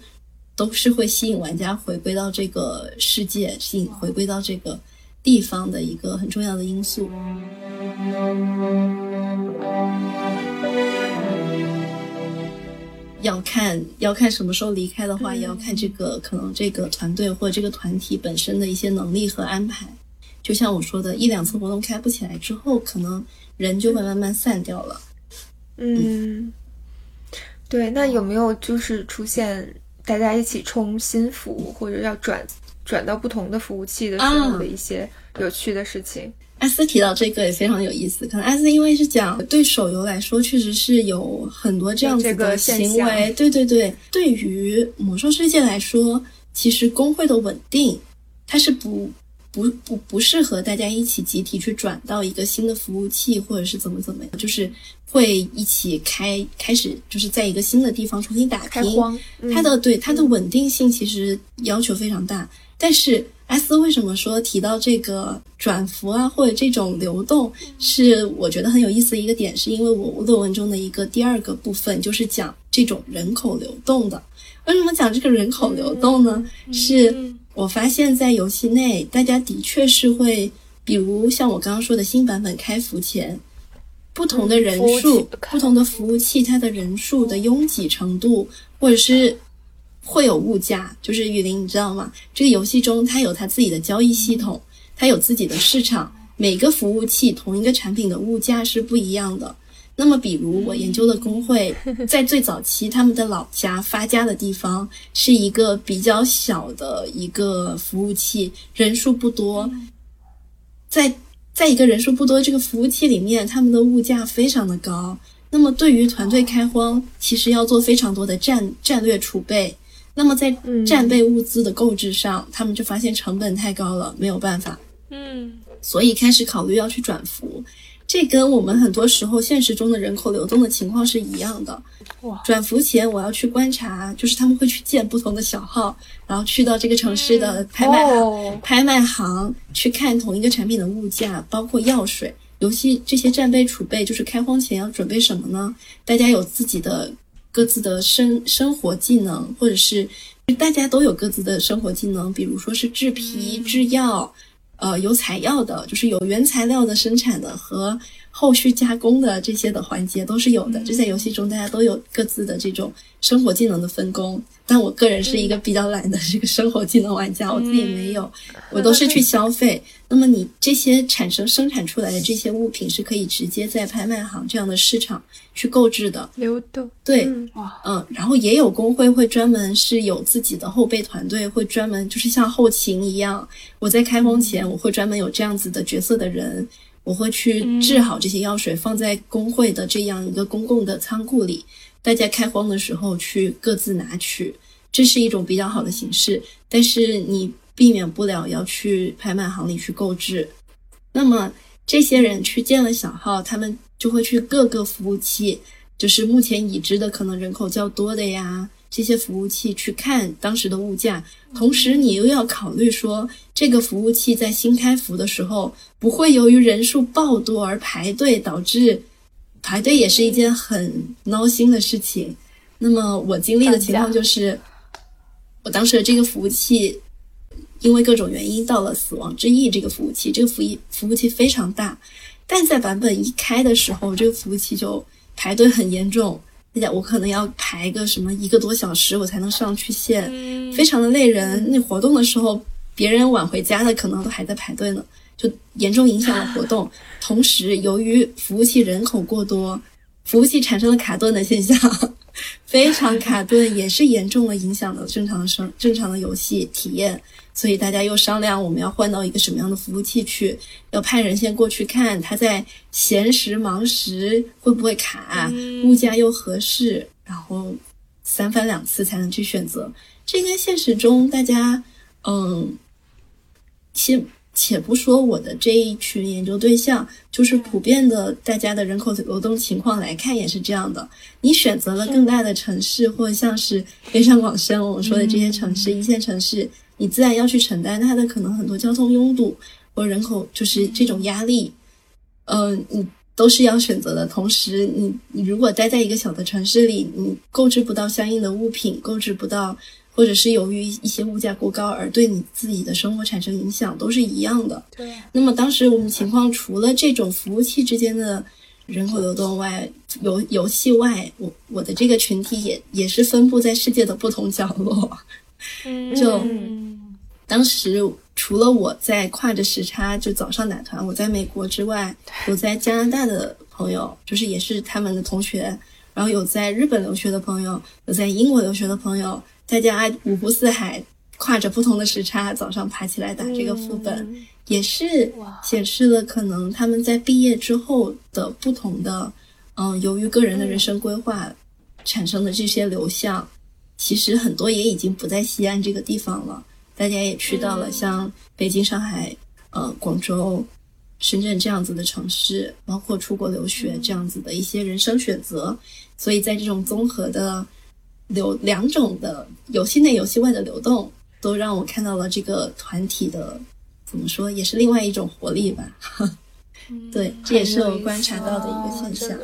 都是会吸引玩家回归到这个世界，吸引回归到这个地方的一个很重要的因素。要看要看什么时候离开的话，也要看这个可能这个团队或者这个团体本身的一些能力和安排。就像我说的，一两次活动开不起来之后，可能人就会慢慢散掉了。嗯，对。那有没有就是出现大家一起冲新服或者要转转到不同的服务器的时候的一些有趣的事情？艾斯提到这个也非常有意思，可能艾斯因为是讲对手游来说，确实是有很多这样子的行为。对对对，对于魔兽世界来说，其实工会的稳定，它是不不不不适合大家一起集体去转到一个新的服务器，或者是怎么怎么样，就是会一起开开始，就是在一个新的地方重新打拼。它的对它的稳定性其实要求非常大，但是。S 为什么说提到这个转服啊，或者这种流动，是我觉得很有意思的一个点，是因为我论文中的一个第二个部分就是讲这种人口流动的。为什么讲这个人口流动呢？是我发现，在游戏内，大家的确是会，比如像我刚刚说的新版本开服前，不同的人数、不同的服务器，它的人数的拥挤程度，或者是。会有物价，就是雨林，你知道吗？这个游戏中它有它自己的交易系统，它有自己的市场，每个服务器同一个产品的物价是不一样的。那么，比如我研究的工会，<laughs> 在最早期他们的老家发家的地方是一个比较小的一个服务器，人数不多，在在一个人数不多这个服务器里面，他们的物价非常的高。那么，对于团队开荒，其实要做非常多的战战略储备。那么在战备物资的购置上，他们就发现成本太高了，没有办法。嗯，所以开始考虑要去转服。这跟我们很多时候现实中的人口流动的情况是一样的。哇！转服前我要去观察，就是他们会去建不同的小号，然后去到这个城市的拍卖行，拍卖行去看同一个产品的物价，包括药水、游戏这些战备储备，就是开荒前要准备什么呢？大家有自己的。各自的生生活技能，或者是大家都有各自的生活技能，比如说是制皮、制药，呃，有采药的，就是有原材料的生产的和后续加工的这些的环节都是有的。就在游戏中大家都有各自的这种生活技能的分工，但我个人是一个比较懒的这个生活技能玩家，我自己没有，我都是去消费。那么你这些产生生产出来的这些物品是可以直接在拍卖行这样的市场去购置的，流动。对，嗯。嗯，然后也有工会会专门是有自己的后备团队，会专门就是像后勤一样，我在开封前我会专门有这样子的角色的人，我会去制好这些药水，放在工会的这样一个公共的仓库里，大家开荒的时候去各自拿取，这是一种比较好的形式，但是你避免不了要去拍卖行里去购置。那么这些人去建了小号，他们就会去各个服务器，就是目前已知的可能人口较多的呀，这些服务器去看当时的物价，同时你又要考虑说，这个服务器在新开服的时候，不会由于人数爆多而排队，导致排队也是一件很闹心的事情。那么我经历的情况就是，我当时的这个服务器因为各种原因到了死亡之翼这个服务器，这个服务服务器非常大，但在版本一开的时候，这个服务器就排队很严重，我可能要排个什么一个多小时我才能上去线，非常的累人。那活动的时候，别人晚回家的可能都还在排队呢，就严重影响了活动。<laughs> 同时，由于服务器人口过多，服务器产生了卡顿的现象，<laughs> 非常卡顿，也是严重的影响了正常的生正常的游戏体验。所以大家又商量我们要换到一个什么样的服务器去，要派人先过去看他在闲时忙时会不会卡，物价又合适，然后三番两次才能去选择。这跟现实中大家，嗯，且且不说我的这一群研究对象，就是普遍的大家的人口流动情况来看也是这样的。你选择了更大的城市，或像是北上广深我们说的这些城市，一线城市。你自然要去承担它的可能很多交通拥堵或人口就是这种压力，嗯、呃，你都是要选择的。同时你，你如果待在一个小的城市里，你购置不到相应的物品，购置不到，或者是由于一些物价过高而对你自己的生活产生影响，都是一样的。对。那么当时我们情况除了这种服务器之间的人口流动外，游游戏外，我我的这个群体也也是分布在世界的不同角落。嗯，就当时除了我在跨着时差就早上打团，我在美国之外，有在加拿大的朋友，就是也是他们的同学，然后有在日本留学的朋友，有在英国留学的朋友，大家五湖四海跨着不同的时差，早上爬起来打这个副本，嗯、也是显示了可能他们在毕业之后的不同的，嗯，由于个人的人生规划产生的这些流向。其实很多也已经不在西安这个地方了，大家也去到了像北京、上海、呃广州、深圳这样子的城市，包括出国留学这样子的一些人生选择。所以在这种综合的流两种的游戏内、游戏外的流动，都让我看到了这个团体的怎么说，也是另外一种活力吧。<laughs> 对，这也是我观察到的一个现象。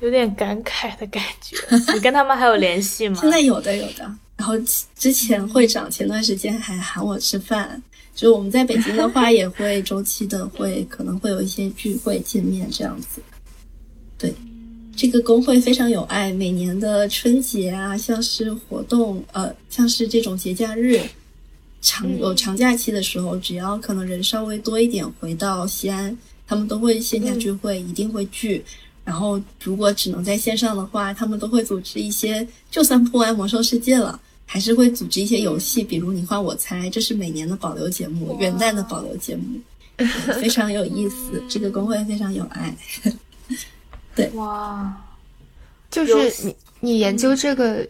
有点感慨的感觉。你跟他们还有联系吗？<laughs> 现在有的有的。然后之前会长前段时间还喊我吃饭，就是我们在北京的话，也会 <laughs> 周期的会可能会有一些聚会见面这样子。对，这个工会非常有爱，每年的春节啊，像是活动，呃，像是这种节假日、长有长假期的时候，只要可能人稍微多一点，回到西安，他们都会线下聚会，一定会聚。然后，如果只能在线上的话，他们都会组织一些，就算破完魔兽世界了，还是会组织一些游戏，比如你画我猜，这是每年的保留节目，元旦的保留节目，非常有意思。这个工会非常有爱。<laughs> 对，哇，就是你你研究这个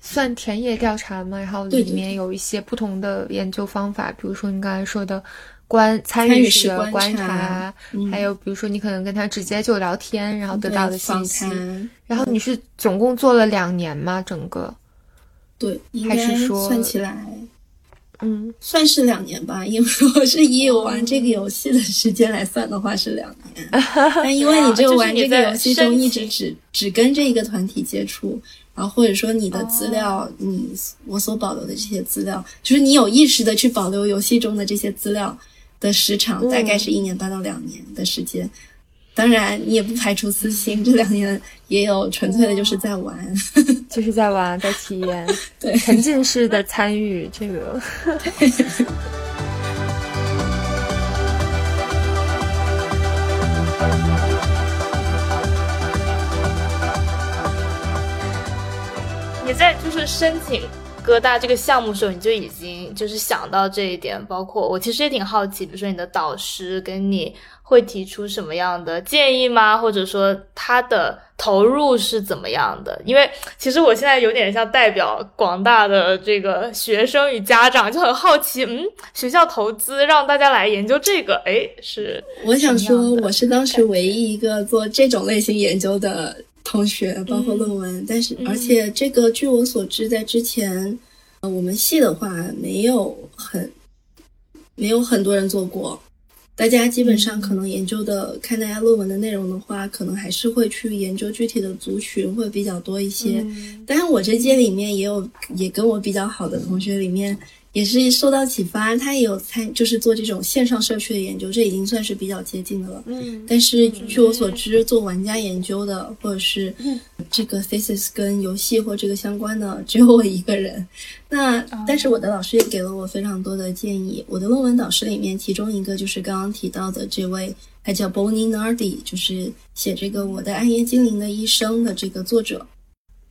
算田野调查吗？然后里面有一些不同的研究方法，比如说你刚才说的。观参与式的观察，嗯、还有比如说你可能跟他直接就聊天，然后得到的信息。嗯、然后你是总共做了两年吗？整个？对，应还该是说算起来，嗯，算是两年吧。因为我是以玩这个游戏的时间来算的话是两年，<laughs> 但因为你这个玩这个游戏中一直只只跟这一个团体接触。然后或者说你的资料，哦、你我所保留的这些资料，就是你有意识的去保留游戏中的这些资料的时长，嗯、大概是一年半到两年的时间。当然，你也不排除私心，这两年也有纯粹的就是在玩，<laughs> 就是在玩，在体验，对，沉浸式的参与这个。<laughs> 你在就是申请。哥大这个项目时候，你就已经就是想到这一点，包括我其实也挺好奇，比如说你的导师跟你会提出什么样的建议吗？或者说他的投入是怎么样的？因为其实我现在有点像代表广大的这个学生与家长，就很好奇，嗯，学校投资让大家来研究这个，哎，是我想说，我是当时唯一一个做这种类型研究的。同学，包括论文，但是而且这个，据我所知，在之前，呃，我们系的话没有很，没有很多人做过。大家基本上可能研究的，看大家论文的内容的话，可能还是会去研究具体的族群会比较多一些。当然，我这届里面也有，也跟我比较好的同学里面。也是受到启发，他也有参，就是做这种线上社区的研究，这已经算是比较接近的了。嗯，但是据我所知，做玩家研究的，或者是这个 thesis 跟游戏或这个相关的，只有我一个人。那但是我的老师也给了我非常多的建议。我的论文导师里面，其中一个就是刚刚提到的这位，他叫 Bonnie Nardi，就是写这个《我的暗夜精灵的一生》的这个作者。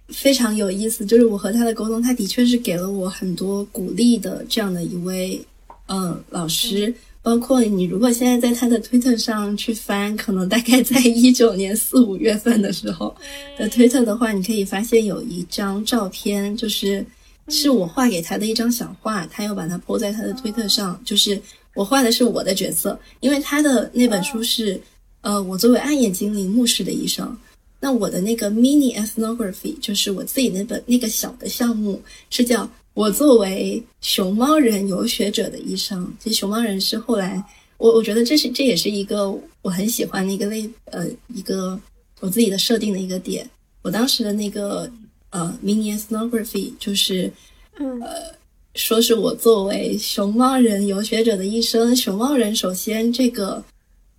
非常有意思，就是我和他的沟通，他的确是给了我很多鼓励的这样的一位，嗯，老师。包括你如果现在在他的推特上去翻，可能大概在一九年四五月份的时候的推特的话，你可以发现有一张照片，就是是我画给他的一张小画，他又把它 po 在他的推特上，就是我画的是我的角色，因为他的那本书是，呃，我作为暗夜精灵牧师的一生。那我的那个 mini ethnography 就是我自己那本那个小的项目，是叫我作为熊猫人游学者的一生。其实熊猫人是后来，我我觉得这是这也是一个我很喜欢的一个类呃一个我自己的设定的一个点。我当时的那个呃 mini ethnography 就是呃说是我作为熊猫人游学者的一生。熊猫人首先这个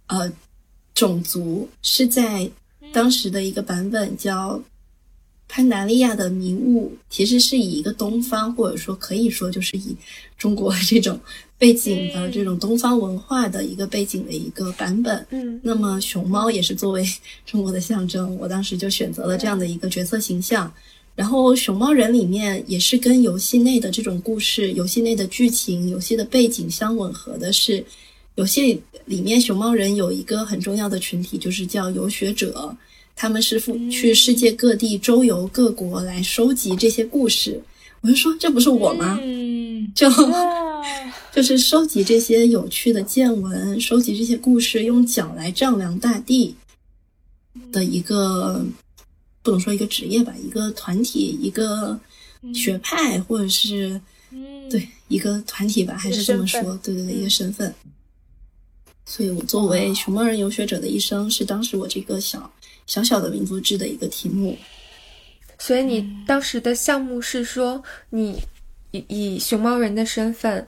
呃种族是在。当时的一个版本叫《潘达利亚的迷雾》，其实是以一个东方，或者说可以说就是以中国 <laughs> 这种背景的这种东方文化的一个背景的一个版本。嗯，那么熊猫也是作为中国的象征，我当时就选择了这样的一个角色形象。然后熊猫人里面也是跟游戏内的这种故事、游戏内的剧情、游戏的背景相吻合的，是。游戏里面熊猫人有一个很重要的群体，就是叫游学者，他们是赴去世界各地周游各国来收集这些故事。我就说这不是我吗？就 <laughs> 就是收集这些有趣的见闻，收集这些故事，用脚来丈量大地的一个不能说一个职业吧，一个团体，一个学派，或者是对一个团体吧，还是这么说？对对对，一个身份。所以，我作为熊猫人游学者的一生，是当时我这个小小小的民族志的一个题目。所以，你当时的项目是说，你以以熊猫人的身份，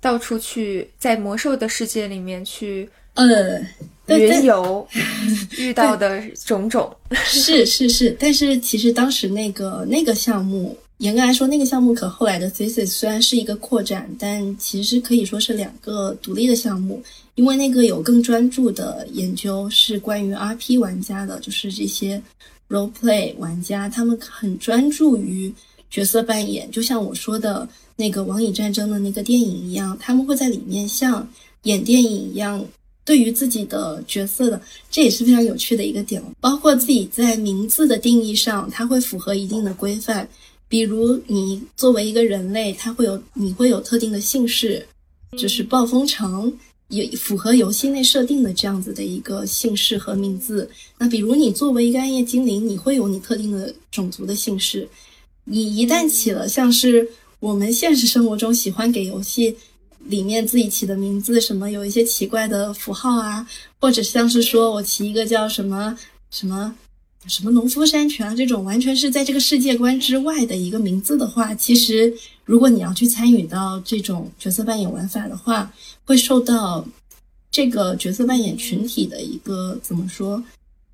到处去在魔兽的世界里面去呃云游，<laughs> 遇到的种种。<laughs> 是是是，但是其实当时那个那个项目。严格来说，那个项目和后来的 thesis 虽然是一个扩展，但其实可以说是两个独立的项目。因为那个有更专注的研究是关于 RP 玩家的，就是这些 role play 玩家，他们很专注于角色扮演，就像我说的那个《网瘾战争》的那个电影一样，他们会在里面像演电影一样，对于自己的角色的，这也是非常有趣的一个点。包括自己在名字的定义上，它会符合一定的规范。比如你作为一个人类，他会有你会有特定的姓氏，就是暴风城也符合游戏内设定的这样子的一个姓氏和名字。那比如你作为一个暗夜精灵，你会有你特定的种族的姓氏。你一旦起了像是我们现实生活中喜欢给游戏里面自己起的名字，什么有一些奇怪的符号啊，或者像是说我起一个叫什么什么。什么农夫山泉啊，这种完全是在这个世界观之外的一个名字的话，其实如果你要去参与到这种角色扮演玩法的话，会受到这个角色扮演群体的一个怎么说？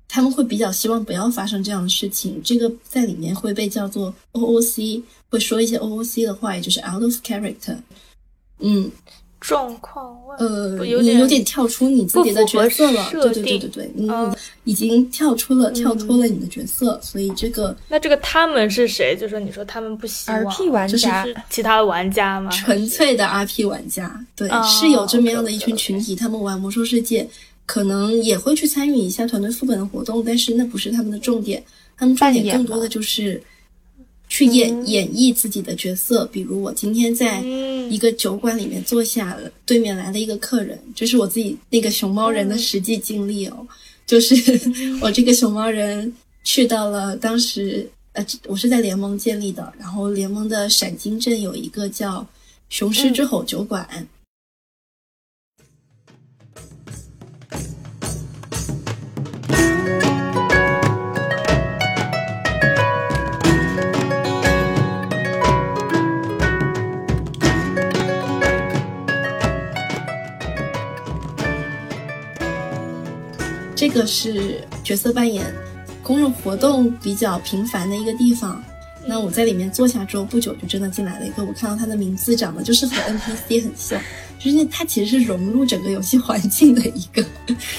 他们会比较希望不要发生这样的事情。这个在里面会被叫做 OOC，会说一些 OOC 的话，也就是 out of character。嗯，状况外，呃，有你有点跳出你自己的角色了。对对对对对，你嗯已经跳出了跳脱了你的角色，所以这个那这个他们是谁？就说你说他们不希望 RP 玩就是是其他的玩家吗？纯粹的 RP 玩家，对，哦是有这么样的一群群体，他们玩魔兽世界可能也会去参与一下团队副本的活动，但是那不是他们的重点，他们重点更多的就是去演、嗯。演绎自己的角色。比如我今天在嗯。一个酒馆里面坐下了，对面来了一个客人，这是我自己那个熊猫人的实际经历哦，就是 <laughs> 我这个熊猫人去到了当时呃，我是在联盟建立的，然后联盟的闪金镇有一个叫雄狮之吼酒馆。这个是角色扮演公众活动比较频繁的一个地方。那我在里面坐下之后，不久就真的进来了一个，我看到他的名字长得就是和 <laughs> NPC 很像，就是他其实是融入整个游戏环境的一个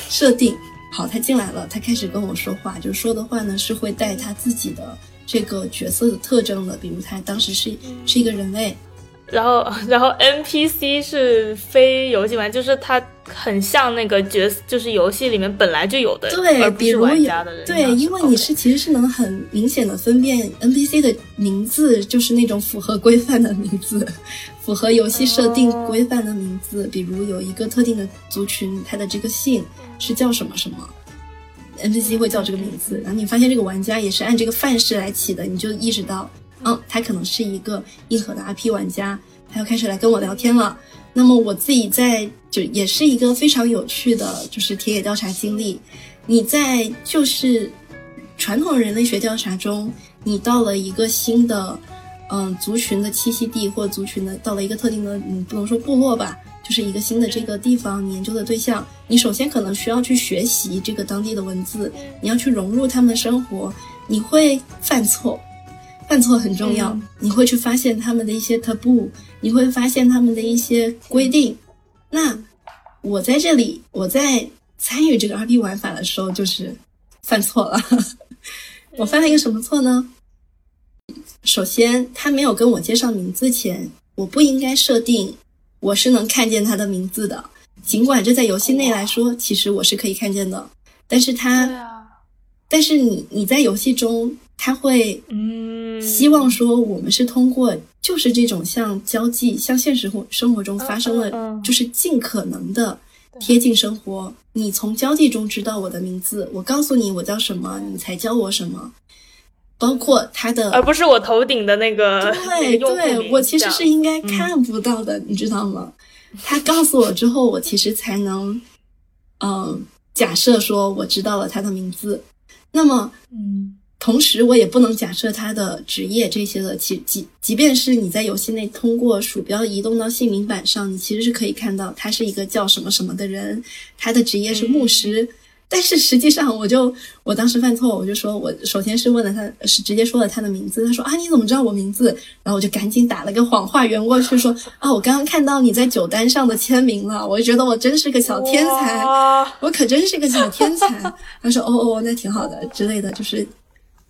设定。好，他进来了，他开始跟我说话，就说的话呢是会带他自己的这个角色的特征的，比如他当时是是一个人类，然后，<laughs> 然后 NPC 是非游戏玩，就是它很像那个角色，就是游戏里面本来就有的，对，而不是比如玩家的人。对，因为你是其实是能很明显的分辨 NPC 的名字，就是那种符合规范的名字，符合游戏设定哦规范的名字。比如有一个特定的族群，它的这个姓是叫什么什么，NPC 会叫这个名字，然后你发现这个玩家也是按这个范式来起的，你就意识到，嗯，他可能是一个硬核的 IP 玩家，他要开始来跟我聊天了。那么我自己在就也是一个非常有趣的，就是田野调查经历。你在就是传统人类学调查中，你到了一个新的嗯族群的栖息地，或族群的到了一个特定的，嗯，不能说部落吧，就是一个新的这个地方，你研究的对象，你首先可能需要去学习这个当地的文字，你要去融入他们的生活，你会犯错。犯错很重要，嗯你会去发现他们的一些 taboo，你会发现他们的一些规定。那我在这里，我在参与这个 RP 玩法的时候，就是犯错了。<laughs> 我犯了一个什么错呢？首先，他没有跟我介绍名字前，我不应该设定我是能看见他的名字的。尽管这在游戏内来说，其实我是可以看见的，但是他，啊，但是你你在游戏中，他会嗯，希望说我们是通过就是这种像交际，像现实活生活中发生的，就是尽可能的贴近生活。你从交际中知道我的名字，我告诉你我叫什么，你才教我什么，包括他的。而不是我头顶的那个对 <laughs> 对，我其实是应该看不到的，你知道吗？他告诉我之后，我其实才能，嗯、假设说我知道了他的名字。那么，嗯同时，我也不能假设他的职业这些的，其即即便是你在游戏内通过鼠标移动到姓名板上，你其实是可以看到他是一个叫什么什么的人，他的职业是牧师。但是实际上，我就我当时犯错，我就说我首先是问了他，是直接说了他的名字。他说啊，你怎么知道我名字？然后我就赶紧打了个谎话圆过去，说啊，我刚刚看到你在酒单上的签名了，我就觉得我真是个小天才。我可真是个小天才。他说：“哦哦，那挺好的之类的。”就是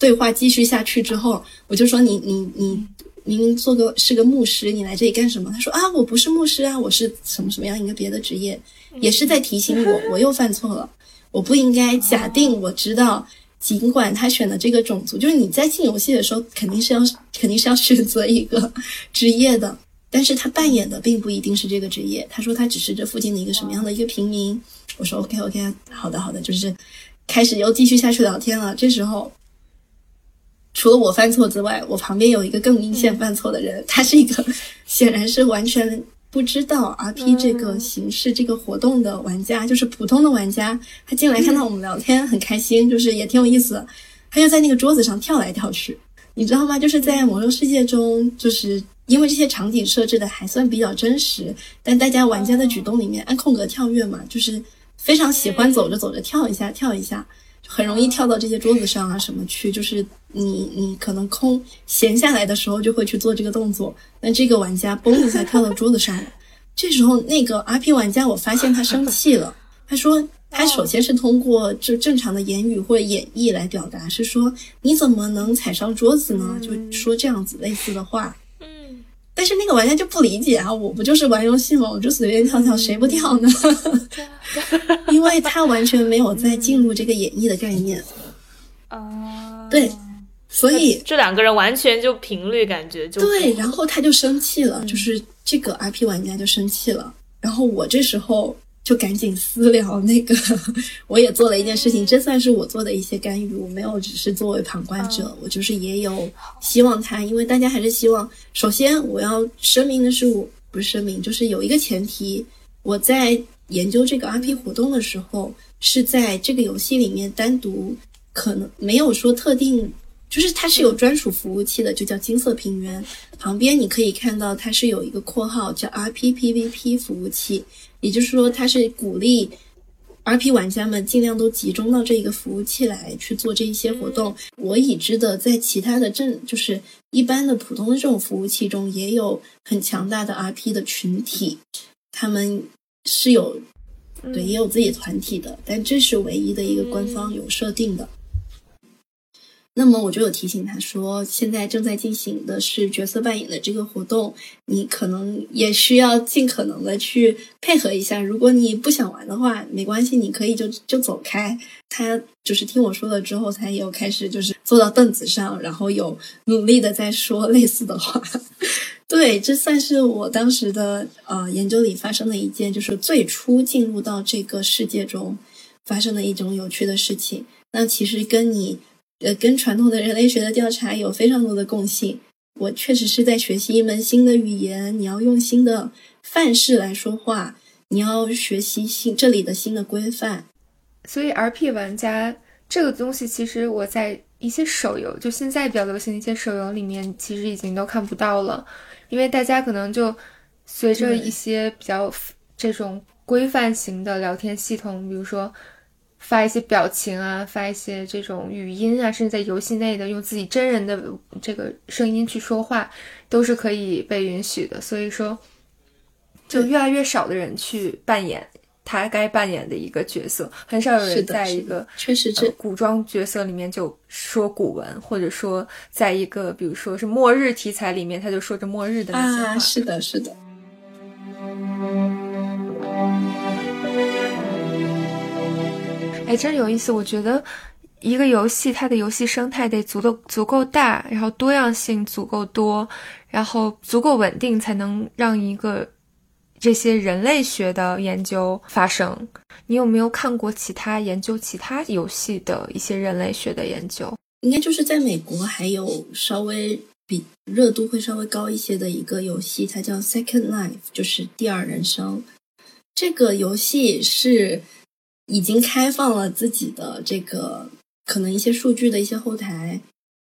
对话继续下去之后，我就说你：“你你你明明做个是个牧师，你来这里干什么？”他说：“啊，我不是牧师啊，我是什么什么样一个别的职业。”也是在提醒我，我又犯错了，我不应该假定我知道。尽管他选的这个种族，就是你在进游戏的时候，肯定是要肯定是要选择一个职业的，但是他扮演的并不一定是这个职业。他说他只是这附近的一个什么样的一个平民。我说 OK OK，好的好的，就是开始又继续下去聊天了。这时候，除了我犯错之外，我旁边有一个更明显犯错的人，他是一个显然是完全不知道 RP 这个形式、这个活动的玩家，就是普通的玩家。他进来看到我们聊天很开心，就是也挺有意思的，他就在那个桌子上跳来跳去。你知道吗？就是在魔兽世界中，就是因为这些场景设置的还算比较真实，但大家玩家的举动里面按空格跳跃嘛，就是非常喜欢走着走着跳一下跳一下，很容易跳到这些桌子上啊什么去，就是你你可能空闲下来的时候就会去做这个动作，那这个玩家嘣一下跳到桌子上了，这时候那个 RP 玩家我发现他生气了，他说。<laughs> 他首先是通过就正常的言语或者演绎来表达，是说你怎么能踩上桌子呢？就说这样子类似的话。嗯，但是那个玩家就不理解啊，我不就是玩游戏吗？我就随便跳跳，谁不跳呢？因为他完全没有在进入这个演绎的概念。啊，对，所以这两个人完全就频率感觉就对，然后他就生气了，就是这个 IP 玩家就生气了，然后我这时候。就赶紧私聊那个，我也做了一件事情，这算是我做的一些干预，我没有只是作为旁观者，我就是也有希望他，因为大家还是希望。首先我要声明的是，我不是声明，就是有一个前提，我在研究这个 RP 活动的时候，是在这个游戏里面单独，可能没有说特定，就是它是有专属服务器的，就叫金色平原，旁边你可以看到它是有一个括号叫 RP PVP 服务器。也就是说，它是鼓励 RP 玩家们尽量都集中到这一个服务器来去做这一些活动。我已知的，在其他的正就是一般的普通的这种服务器中，也有很强大的 RP 的群体，他们是有对也有自己团体的，但这是唯一的一个官方有设定的。那么我就有提醒他说，现在正在进行的是角色扮演的这个活动，你可能也需要尽可能的去配合一下。如果你不想玩的话，没关系，你可以就就走开。他就是听我说了之后，才有开始就是坐到凳子上，然后有努力的在说类似的话。<laughs> 对，这算是我当时的呃研究里发生的一件，就是最初进入到这个世界中发生的一种有趣的事情。那其实跟你。呃，跟传统的人类学的调查有非常多的共性。我确实是在学习一门新的语言，你要用新的范式来说话，你要学习新这里的新的规范。所以，RP 玩家这个东西，其实我在一些手游，就现在比较流行的一些手游里面，其实已经都看不到了，因为大家可能就随着一些比较这种规范型的聊天系统，比如说。发一些表情啊，发一些这种语音啊，甚至在游戏内的用自己真人的这个声音去说话，都是可以被允许的。所以说，就越来越少的人去扮演他该扮演的一个角色，很少有人在一个确实是古装角色里面就说古文，或者说在一个比如说是末日题材里面，他就说着末日的那些话。是的，是的。还真有意思，我觉得一个游戏它的游戏生态得足够足够大，然后多样性足够多，然后足够稳定，才能让一个这些人类学的研究发生。你有没有看过其他研究其他游戏的一些人类学的研究？应该就是在美国还有稍微比热度会稍微高一些的一个游戏，它叫 Second Life，就是第二人生。这个游戏是。已经开放了自己的这个可能一些数据的一些后台，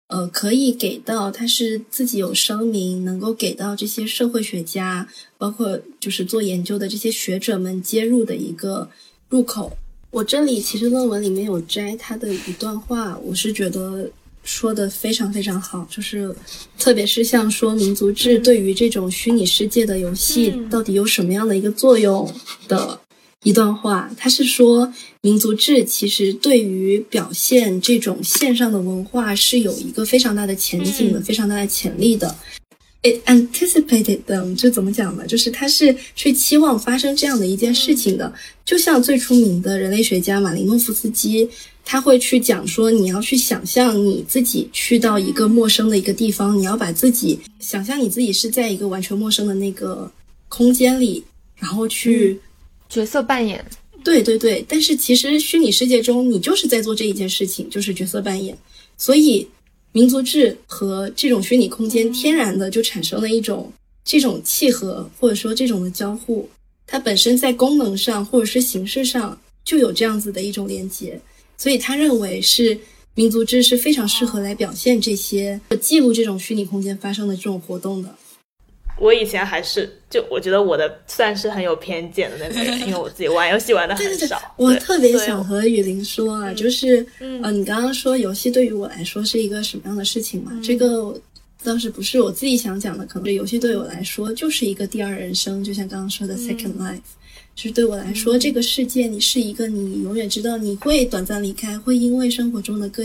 呃，可以给到他是自己有声明，能够给到这些社会学家，包括就是做研究的这些学者们接入的一个入口。我这里其实论文里面有摘他的一段话，我是觉得说的非常非常好，就是特别是像说民族志对于这种虚拟世界的游戏到底有什么样的一个作用的。一段话，他是说，民族志其实对于表现这种线上的文化是有一个非常大的前景的，非常大的潜力的。It anticipated them，这怎么讲呢？就是他是去期望发生这样的一件事情的。就像最出名的人类学家马林诺夫斯基，他会去讲说，你要去想象你自己去到一个陌生的一个地方，你要把自己想象你自己是在一个完全陌生的那个空间里，然后去。角色扮演，对对对，但是其实虚拟世界中你就是在做这一件事情，就是角色扮演。所以民族志和这种虚拟空间天然的就产生了一种这种契合，或者说这种的交互，它本身在功能上或者是形式上就有这样子的一种连接。所以他认为是民族志是非常适合来表现这些记录这种虚拟空间发生的这种活动的。我以前还是就我觉得我的算是很有偏见的那个人，因为我自己玩游戏玩的很少。我特别想和雨林说啊，就是呃，你刚刚说游戏对于我来说是一个什么样的事情嘛？这个倒是不是我自己想讲的，可能游戏对我来说就是一个第二人生，就像刚刚说的 second life。就是对我来说，这个世界你是一个你永远知道你会短暂离开，会因为生活中的各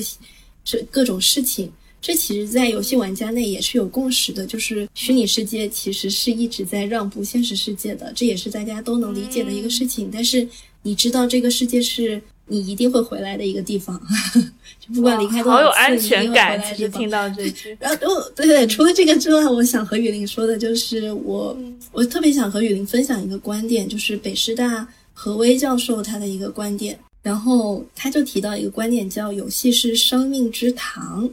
这各种事情。这其实，在游戏玩家内也是有共识的，就是虚拟世界其实是一直在让步现实世界的，这也是大家都能理解的一个事情。但是，你知道这个世界是你一定会回来的一个地方，<laughs> 就不管离开多少次，你一定会回来的地方。听到这句，<laughs> 然后，对对，除了这个之外，我想和雨林说的就是，我我特别想和雨林分享一个观点，就是北师大何威教授他的一个观点，然后他就提到一个观点，叫游戏是生命之糖。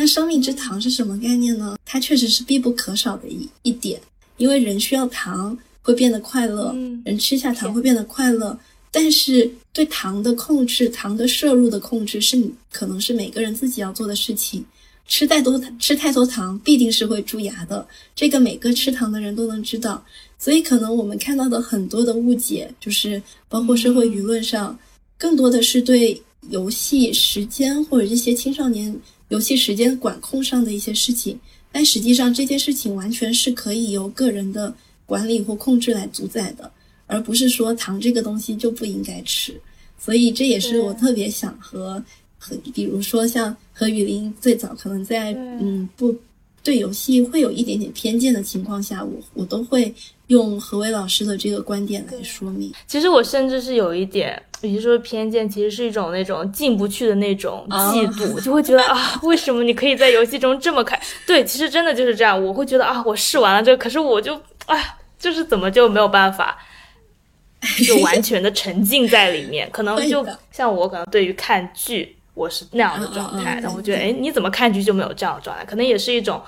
那生命之糖是什么概念呢？它确实是必不可少的一一点，因为人需要糖会变得快乐，人吃下糖会变得快乐。但是对糖的控制，糖的摄入的控制，是你可能是每个人自己要做的事情。吃太多吃太多糖必定是会蛀牙的，这个每个吃糖的人都能知道。所以可能我们看到的很多的误解，就是包括社会舆论上，更多的是对游戏时间或者这些青少年。游戏时间管控上的一些事情，但实际上这件事情完全是可以由个人的管理或控制来主宰的，而不是说糖这个东西就不应该吃。所以这也是我特别想和和，比如说像何雨林最早可能在嗯不对游戏会有一点点偏见的情况下，我我都会用何伟老师的这个观点来说明。其实我甚至是有一点。与其说偏见，其实是一种那种进不去的那种嫉妒，就会觉得啊，为什么你可以在游戏中这么开？<laughs> 对，其实真的就是这样。我会觉得啊，我试完了这个，可是我就哎，就是怎么就没有办法，<laughs> 就完全的沉浸在里面。可能就像我，可能对于看剧，我是那样的状态。但我觉得，哎，你怎么看剧就没有这样的状态？可能也是一种。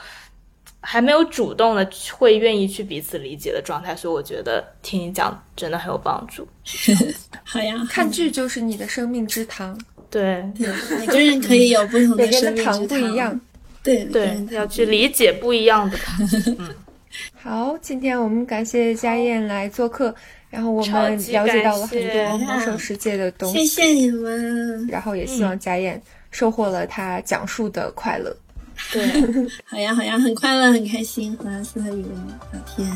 还没有主动的会愿意去彼此理解的状态，所以我觉得听你讲真的很有帮助。<laughs> 好呀，<laughs> 看剧就是你的生命之糖。对，<laughs> 每个人可以有不同的生命之糖不一样。对对，要去理解不一样的糖。嗯，好，今天我们感谢佳燕来做客，然后我们了解到了很多魔兽世界的东西。谢谢你们，然后也希望贾燕收获了他讲述的快乐。对，好呀好呀，很快乐，很开心和阿斯和语文聊天。